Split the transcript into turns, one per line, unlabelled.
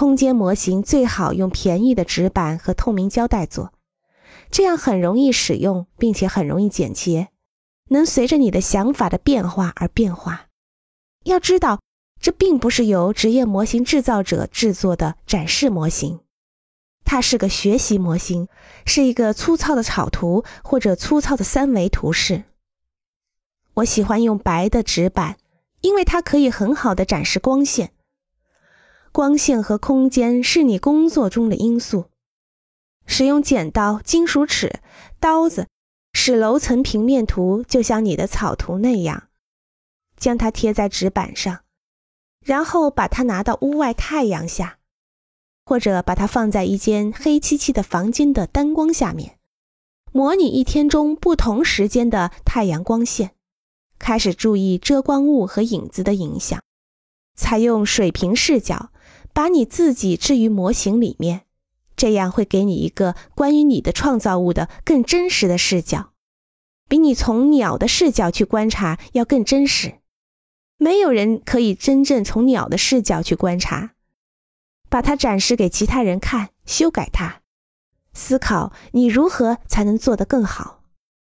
空间模型最好用便宜的纸板和透明胶带做，这样很容易使用，并且很容易剪切，能随着你的想法的变化而变化。要知道，这并不是由职业模型制造者制作的展示模型，它是个学习模型，是一个粗糙的草图或者粗糙的三维图示。我喜欢用白的纸板，因为它可以很好的展示光线。光线和空间是你工作中的因素。使用剪刀、金属尺、刀子，使楼层平面图就像你的草图那样，将它贴在纸板上，然后把它拿到屋外太阳下，或者把它放在一间黑漆漆的房间的灯光下面，模拟一天中不同时间的太阳光线。开始注意遮光物和影子的影响，采用水平视角，把你自己置于模型里面，这样会给你一个关于你的创造物的更真实的视角，比你从鸟的视角去观察要更真实。没有人可以真正从鸟的视角去观察，把它展示给其他人看，修改它，思考你如何才能做得更好。